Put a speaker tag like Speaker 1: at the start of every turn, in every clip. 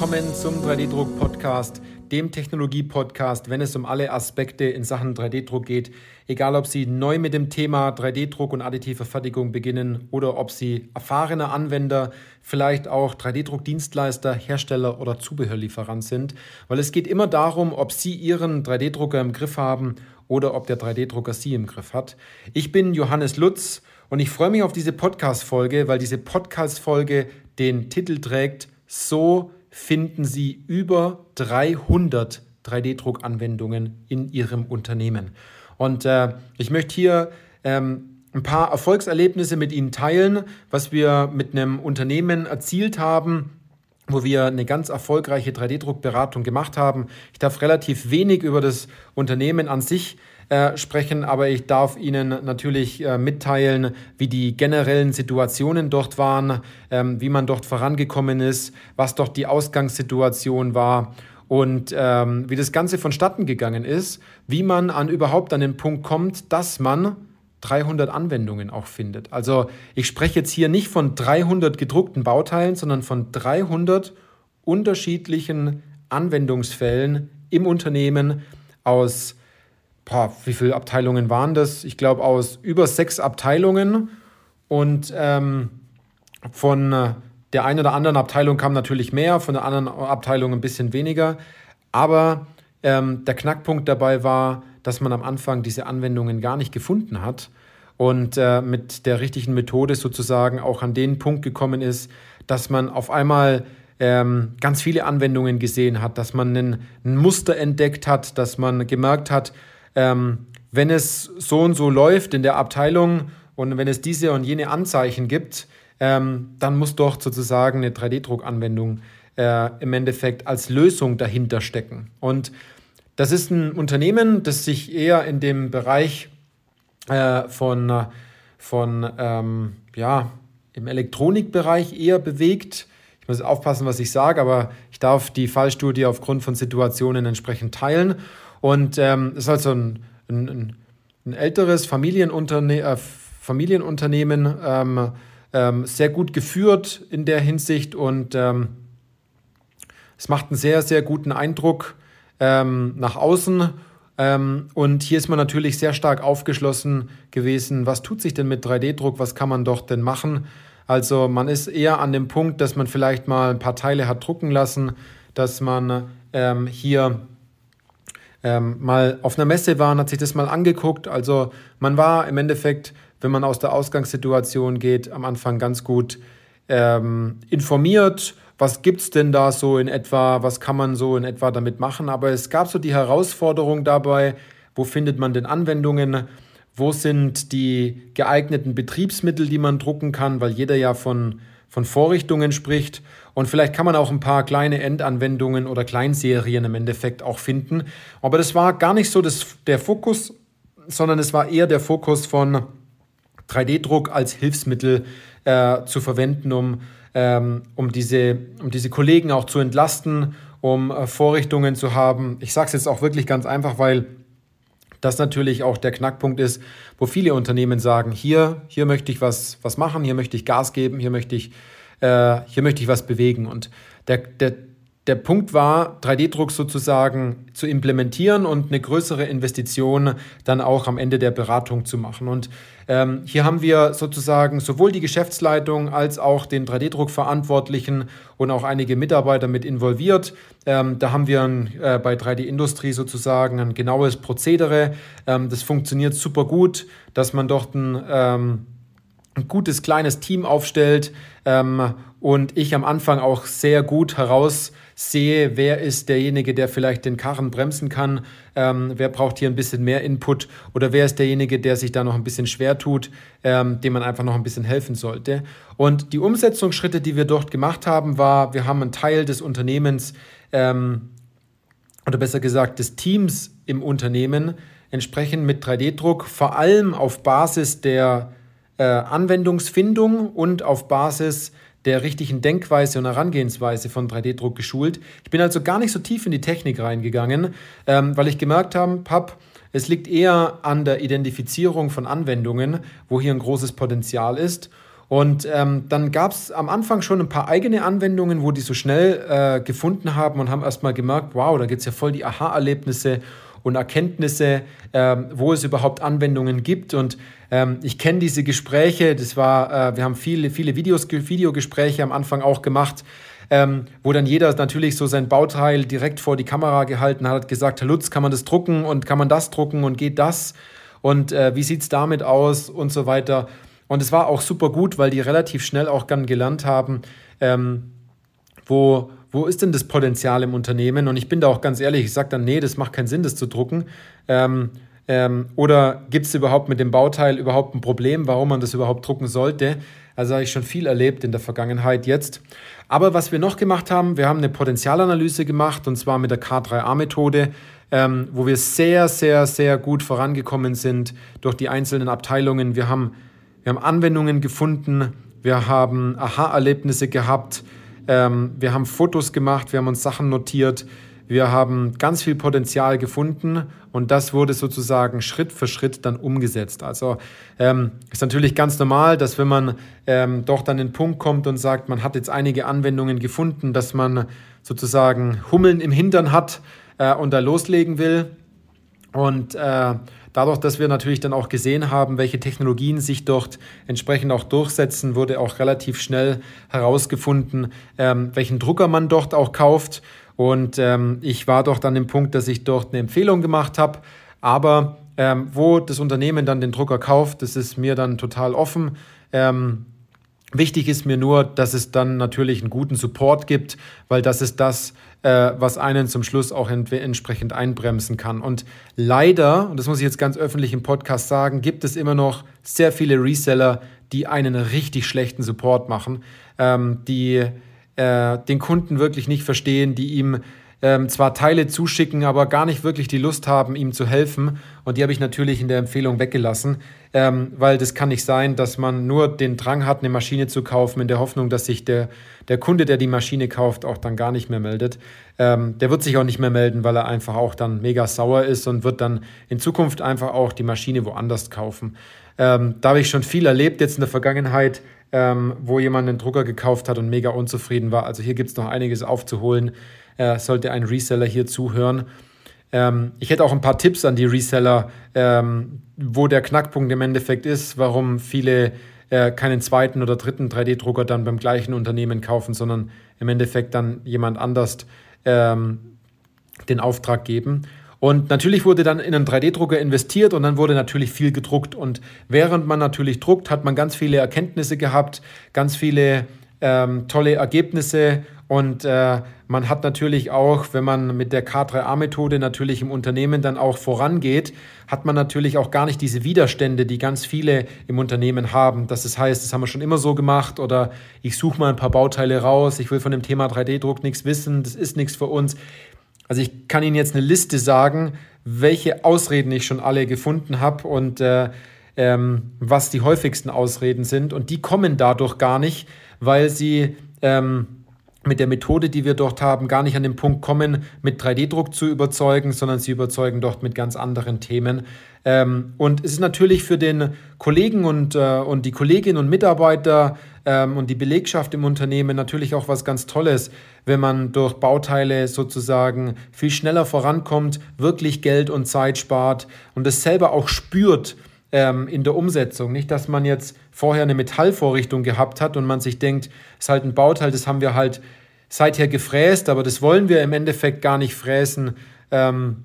Speaker 1: Willkommen zum 3D-Druck-Podcast, dem Technologie-Podcast, wenn es um alle Aspekte in Sachen 3D-Druck geht. Egal, ob Sie neu mit dem Thema 3D-Druck und additive Fertigung beginnen oder ob Sie erfahrene Anwender, vielleicht auch 3D-Druck-Dienstleister, Hersteller oder Zubehörlieferant sind. Weil es geht immer darum, ob Sie Ihren 3D-Drucker im Griff haben oder ob der 3D-Drucker Sie im Griff hat. Ich bin Johannes Lutz und ich freue mich auf diese Podcast-Folge, weil diese Podcast-Folge den Titel trägt So finden Sie über 300 3D-Druck-Anwendungen in Ihrem Unternehmen. Und äh, ich möchte hier ähm, ein paar Erfolgserlebnisse mit Ihnen teilen, was wir mit einem Unternehmen erzielt haben, wo wir eine ganz erfolgreiche 3D-Druckberatung gemacht haben. Ich darf relativ wenig über das Unternehmen an sich äh, sprechen, aber ich darf Ihnen natürlich äh, mitteilen, wie die generellen Situationen dort waren, ähm, wie man dort vorangekommen ist, was dort die Ausgangssituation war und ähm, wie das Ganze vonstatten gegangen ist, wie man an überhaupt an den Punkt kommt, dass man 300 Anwendungen auch findet. Also ich spreche jetzt hier nicht von 300 gedruckten Bauteilen, sondern von 300 unterschiedlichen Anwendungsfällen im Unternehmen aus boah, wie viele Abteilungen waren das? Ich glaube aus über sechs Abteilungen und ähm, von äh, der einen oder anderen Abteilung kam natürlich mehr, von der anderen Abteilung ein bisschen weniger. Aber ähm, der Knackpunkt dabei war, dass man am Anfang diese Anwendungen gar nicht gefunden hat und äh, mit der richtigen Methode sozusagen auch an den Punkt gekommen ist, dass man auf einmal ähm, ganz viele Anwendungen gesehen hat, dass man ein, ein Muster entdeckt hat, dass man gemerkt hat, ähm, wenn es so und so läuft in der Abteilung und wenn es diese und jene Anzeichen gibt, ähm, dann muss doch sozusagen eine 3D-Druckanwendung äh, im Endeffekt als Lösung dahinter stecken. Und das ist ein Unternehmen, das sich eher in dem Bereich äh, von, von ähm, ja, im Elektronikbereich eher bewegt. Ich muss aufpassen, was ich sage, aber darf die Fallstudie aufgrund von Situationen entsprechend teilen. Und ähm, ist halt so ein, ein, ein älteres Familienunterne äh, Familienunternehmen, ähm, ähm, sehr gut geführt in der Hinsicht und ähm, es macht einen sehr, sehr guten Eindruck ähm, nach außen. Ähm, und hier ist man natürlich sehr stark aufgeschlossen gewesen. Was tut sich denn mit 3D-Druck? Was kann man doch denn machen? Also man ist eher an dem Punkt, dass man vielleicht mal ein paar Teile hat drucken lassen, dass man ähm, hier ähm, mal auf einer Messe war und hat sich das mal angeguckt. Also man war im Endeffekt, wenn man aus der Ausgangssituation geht, am Anfang ganz gut ähm, informiert. Was gibt es denn da so in etwa? Was kann man so in etwa damit machen? Aber es gab so die Herausforderung dabei, wo findet man denn Anwendungen? Wo sind die geeigneten Betriebsmittel, die man drucken kann? Weil jeder ja von von Vorrichtungen spricht. Und vielleicht kann man auch ein paar kleine Endanwendungen oder Kleinserien im Endeffekt auch finden. Aber das war gar nicht so das, der Fokus, sondern es war eher der Fokus von 3D-Druck als Hilfsmittel äh, zu verwenden, um, ähm, um, diese, um diese Kollegen auch zu entlasten, um äh, Vorrichtungen zu haben. Ich sage es jetzt auch wirklich ganz einfach, weil das natürlich auch der Knackpunkt ist, wo viele Unternehmen sagen, hier, hier möchte ich was, was machen, hier möchte ich Gas geben, hier möchte ich, äh, hier möchte ich was bewegen. Und der, der, der Punkt war, 3D-Druck sozusagen zu implementieren und eine größere Investition dann auch am Ende der Beratung zu machen. Und ähm, hier haben wir sozusagen sowohl die Geschäftsleitung als auch den 3D-Druck-Verantwortlichen und auch einige Mitarbeiter mit involviert. Ähm, da haben wir ein, äh, bei 3D-Industrie sozusagen ein genaues Prozedere. Ähm, das funktioniert super gut, dass man dort ein ähm, ein gutes kleines Team aufstellt ähm, und ich am Anfang auch sehr gut heraussehe, wer ist derjenige, der vielleicht den Karren bremsen kann, ähm, wer braucht hier ein bisschen mehr Input oder wer ist derjenige, der sich da noch ein bisschen schwer tut, ähm, dem man einfach noch ein bisschen helfen sollte. Und die Umsetzungsschritte, die wir dort gemacht haben, war, wir haben einen Teil des Unternehmens ähm, oder besser gesagt des Teams im Unternehmen entsprechend mit 3D-Druck vor allem auf Basis der äh, Anwendungsfindung und auf Basis der richtigen Denkweise und Herangehensweise von 3D-Druck geschult. Ich bin also gar nicht so tief in die Technik reingegangen, ähm, weil ich gemerkt habe, hab, es liegt eher an der Identifizierung von Anwendungen, wo hier ein großes Potenzial ist. Und ähm, dann gab es am Anfang schon ein paar eigene Anwendungen, wo die so schnell äh, gefunden haben und haben erstmal gemerkt, wow, da gibt es ja voll die Aha-Erlebnisse und Erkenntnisse, ähm, wo es überhaupt Anwendungen gibt. Und ähm, ich kenne diese Gespräche, das war, äh, wir haben viele, viele Videos, Videogespräche am Anfang auch gemacht, ähm, wo dann jeder natürlich so sein Bauteil direkt vor die Kamera gehalten hat, gesagt, Herr Lutz, kann man das drucken und kann man das drucken und geht das? Und äh, wie sieht es damit aus und so weiter. Und es war auch super gut, weil die relativ schnell auch dann gelernt haben, ähm, wo, wo ist denn das Potenzial im Unternehmen? Und ich bin da auch ganz ehrlich, ich sage dann, nee, das macht keinen Sinn, das zu drucken. Ähm, ähm, oder gibt es überhaupt mit dem Bauteil überhaupt ein Problem, warum man das überhaupt drucken sollte? Also habe ich schon viel erlebt in der Vergangenheit jetzt. Aber was wir noch gemacht haben, wir haben eine Potenzialanalyse gemacht und zwar mit der K3A-Methode, ähm, wo wir sehr, sehr, sehr gut vorangekommen sind durch die einzelnen Abteilungen. Wir haben wir haben Anwendungen gefunden, wir haben Aha-Erlebnisse gehabt, ähm, wir haben Fotos gemacht, wir haben uns Sachen notiert, wir haben ganz viel Potenzial gefunden und das wurde sozusagen Schritt für Schritt dann umgesetzt. Also ähm, ist natürlich ganz normal, dass wenn man ähm, doch dann den Punkt kommt und sagt, man hat jetzt einige Anwendungen gefunden, dass man sozusagen Hummeln im Hintern hat äh, und da loslegen will. Und äh, Dadurch, dass wir natürlich dann auch gesehen haben, welche Technologien sich dort entsprechend auch durchsetzen, wurde auch relativ schnell herausgefunden, ähm, welchen Drucker man dort auch kauft. Und ähm, ich war doch dann im Punkt, dass ich dort eine Empfehlung gemacht habe. Aber ähm, wo das Unternehmen dann den Drucker kauft, das ist mir dann total offen. Ähm, Wichtig ist mir nur, dass es dann natürlich einen guten Support gibt, weil das ist das, äh, was einen zum Schluss auch ent entsprechend einbremsen kann. Und leider, und das muss ich jetzt ganz öffentlich im Podcast sagen, gibt es immer noch sehr viele Reseller, die einen richtig schlechten Support machen, ähm, die äh, den Kunden wirklich nicht verstehen, die ihm ähm, zwar Teile zuschicken, aber gar nicht wirklich die Lust haben, ihm zu helfen. Und die habe ich natürlich in der Empfehlung weggelassen, ähm, weil das kann nicht sein, dass man nur den Drang hat, eine Maschine zu kaufen, in der Hoffnung, dass sich der, der Kunde, der die Maschine kauft, auch dann gar nicht mehr meldet. Ähm, der wird sich auch nicht mehr melden, weil er einfach auch dann mega sauer ist und wird dann in Zukunft einfach auch die Maschine woanders kaufen. Ähm, da habe ich schon viel erlebt jetzt in der Vergangenheit, ähm, wo jemand einen Drucker gekauft hat und mega unzufrieden war. Also hier gibt es noch einiges aufzuholen äh, sollte ein Reseller hier zuhören. Ähm, ich hätte auch ein paar Tipps an die Reseller, ähm, wo der Knackpunkt im Endeffekt ist, warum viele äh, keinen zweiten oder dritten 3D-Drucker dann beim gleichen Unternehmen kaufen, sondern im Endeffekt dann jemand anders ähm, den Auftrag geben. Und natürlich wurde dann in einen 3D-Drucker investiert und dann wurde natürlich viel gedruckt. Und während man natürlich druckt, hat man ganz viele Erkenntnisse gehabt, ganz viele ähm, tolle Ergebnisse und äh, man hat natürlich auch, wenn man mit der K3A-Methode natürlich im Unternehmen dann auch vorangeht, hat man natürlich auch gar nicht diese Widerstände, die ganz viele im Unternehmen haben. Das heißt, das haben wir schon immer so gemacht oder ich suche mal ein paar Bauteile raus, ich will von dem Thema 3D-Druck nichts wissen, das ist nichts für uns. Also ich kann Ihnen jetzt eine Liste sagen, welche Ausreden ich schon alle gefunden habe und äh, ähm, was die häufigsten Ausreden sind. Und die kommen dadurch gar nicht, weil sie... Ähm, mit der Methode, die wir dort haben, gar nicht an den Punkt kommen, mit 3D-Druck zu überzeugen, sondern sie überzeugen dort mit ganz anderen Themen. Ähm, und es ist natürlich für den Kollegen und, äh, und die Kolleginnen und Mitarbeiter ähm, und die Belegschaft im Unternehmen natürlich auch was ganz Tolles, wenn man durch Bauteile sozusagen viel schneller vorankommt, wirklich Geld und Zeit spart und es selber auch spürt ähm, in der Umsetzung. Nicht, dass man jetzt vorher eine Metallvorrichtung gehabt hat und man sich denkt, es ist halt ein Bauteil, das haben wir halt seither gefräst, aber das wollen wir im Endeffekt gar nicht fräsen. Ähm,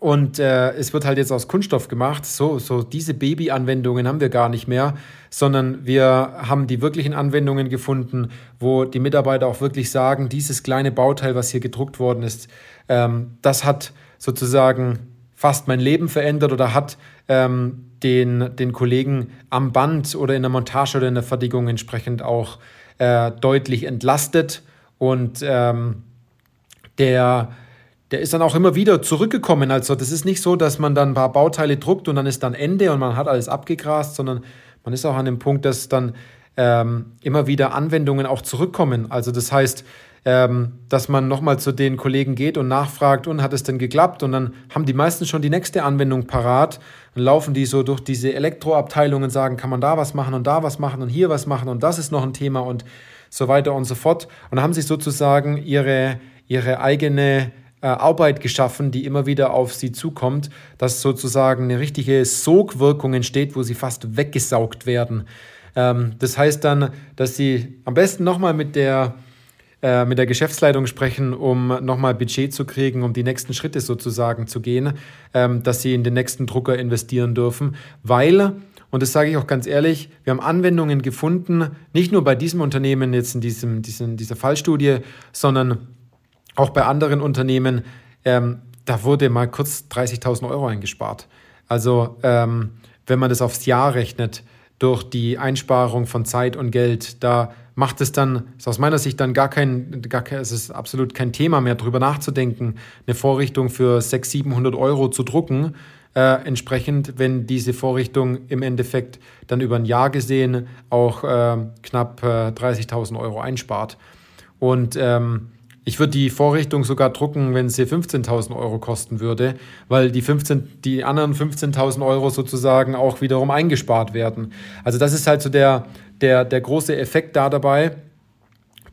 Speaker 1: und äh, es wird halt jetzt aus Kunststoff gemacht. So, so diese Baby-Anwendungen haben wir gar nicht mehr, sondern wir haben die wirklichen Anwendungen gefunden, wo die Mitarbeiter auch wirklich sagen, dieses kleine Bauteil, was hier gedruckt worden ist, ähm, das hat sozusagen fast mein Leben verändert oder hat ähm, den, den Kollegen am Band oder in der Montage oder in der Fertigung entsprechend auch äh, deutlich entlastet. Und ähm, der, der ist dann auch immer wieder zurückgekommen. Also das ist nicht so, dass man dann ein paar Bauteile druckt und dann ist dann Ende und man hat alles abgegrast, sondern man ist auch an dem Punkt, dass dann ähm, immer wieder Anwendungen auch zurückkommen. Also das heißt, ähm, dass man nochmal zu den Kollegen geht und nachfragt, und hat es denn geklappt? Und dann haben die meisten schon die nächste Anwendung parat. Dann laufen die so durch diese Elektroabteilungen und sagen, kann man da was machen und da was machen und hier was machen und das ist noch ein Thema und so weiter und so fort. Und haben sie sozusagen ihre, ihre eigene äh, Arbeit geschaffen, die immer wieder auf sie zukommt, dass sozusagen eine richtige Sogwirkung entsteht, wo sie fast weggesaugt werden. Ähm, das heißt dann, dass sie am besten nochmal mit der äh, mit der Geschäftsleitung sprechen, um nochmal Budget zu kriegen, um die nächsten Schritte sozusagen zu gehen, ähm, dass sie in den nächsten Drucker investieren dürfen, weil und das sage ich auch ganz ehrlich, wir haben Anwendungen gefunden, nicht nur bei diesem Unternehmen jetzt in diesem, diesem, dieser Fallstudie, sondern auch bei anderen Unternehmen, ähm, da wurde mal kurz 30.000 Euro eingespart. Also ähm, wenn man das aufs Jahr rechnet, durch die Einsparung von Zeit und Geld, da macht es dann, ist aus meiner Sicht dann gar kein, gar kein, es ist absolut kein Thema mehr, darüber nachzudenken, eine Vorrichtung für 600, 700 Euro zu drucken. Äh, entsprechend, wenn diese Vorrichtung im Endeffekt dann über ein Jahr gesehen auch äh, knapp äh, 30.000 Euro einspart. Und ähm, ich würde die Vorrichtung sogar drucken, wenn sie 15.000 Euro kosten würde, weil die, 15, die anderen 15.000 Euro sozusagen auch wiederum eingespart werden. Also das ist halt so der, der, der große Effekt da dabei,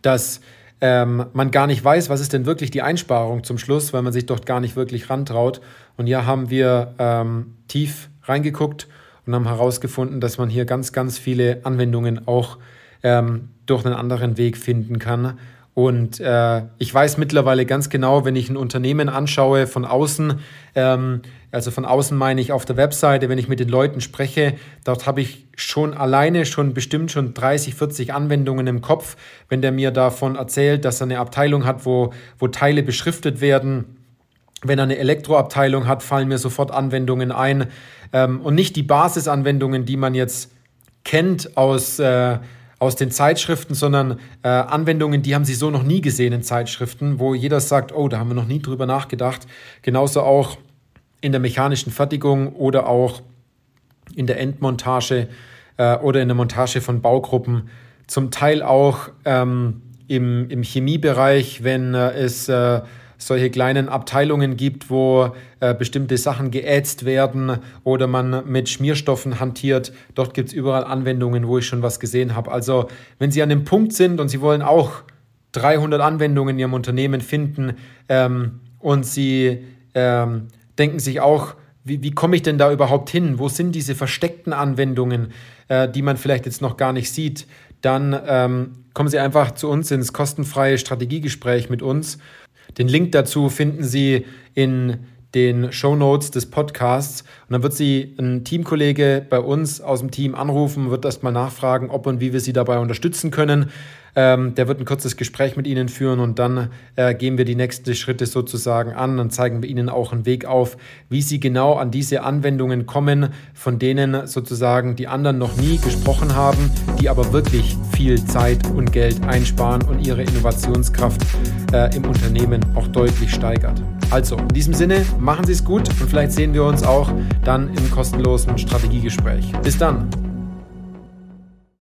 Speaker 1: dass ähm, man gar nicht weiß, was ist denn wirklich die Einsparung zum Schluss, weil man sich dort gar nicht wirklich rantraut. Und hier haben wir ähm, tief reingeguckt und haben herausgefunden, dass man hier ganz, ganz viele Anwendungen auch ähm, durch einen anderen Weg finden kann. Und äh, ich weiß mittlerweile ganz genau, wenn ich ein Unternehmen anschaue von außen, ähm, also von außen meine ich auf der Webseite, wenn ich mit den Leuten spreche, dort habe ich schon alleine schon bestimmt schon 30, 40 Anwendungen im Kopf, wenn der mir davon erzählt, dass er eine Abteilung hat, wo, wo Teile beschriftet werden. Wenn er eine Elektroabteilung hat, fallen mir sofort Anwendungen ein. Ähm, und nicht die Basisanwendungen, die man jetzt kennt aus... Äh, aus den Zeitschriften, sondern äh, Anwendungen, die haben sie so noch nie gesehen in Zeitschriften, wo jeder sagt, oh, da haben wir noch nie drüber nachgedacht. Genauso auch in der mechanischen Fertigung oder auch in der Endmontage äh, oder in der Montage von Baugruppen. Zum Teil auch ähm, im, im Chemiebereich, wenn äh, es äh, solche kleinen Abteilungen gibt, wo äh, bestimmte Sachen geätzt werden oder man mit Schmierstoffen hantiert. Dort gibt es überall Anwendungen, wo ich schon was gesehen habe. Also wenn Sie an dem Punkt sind und Sie wollen auch 300 Anwendungen in Ihrem Unternehmen finden ähm, und Sie ähm, denken sich auch, wie, wie komme ich denn da überhaupt hin? Wo sind diese versteckten Anwendungen, äh, die man vielleicht jetzt noch gar nicht sieht? Dann ähm, kommen Sie einfach zu uns ins kostenfreie Strategiegespräch mit uns den Link dazu finden Sie in den Show Notes des Podcasts. Und dann wird Sie ein Teamkollege bei uns aus dem Team anrufen, wird erstmal nachfragen, ob und wie wir Sie dabei unterstützen können. Ähm, der wird ein kurzes Gespräch mit Ihnen führen und dann äh, gehen wir die nächsten Schritte sozusagen an. Dann zeigen wir Ihnen auch einen Weg auf, wie Sie genau an diese Anwendungen kommen, von denen sozusagen die anderen noch nie gesprochen haben, die aber wirklich viel Zeit und Geld einsparen und Ihre Innovationskraft äh, im Unternehmen auch deutlich steigert. Also, in diesem Sinne, machen Sie es gut und vielleicht sehen wir uns auch dann im kostenlosen Strategiegespräch. Bis dann!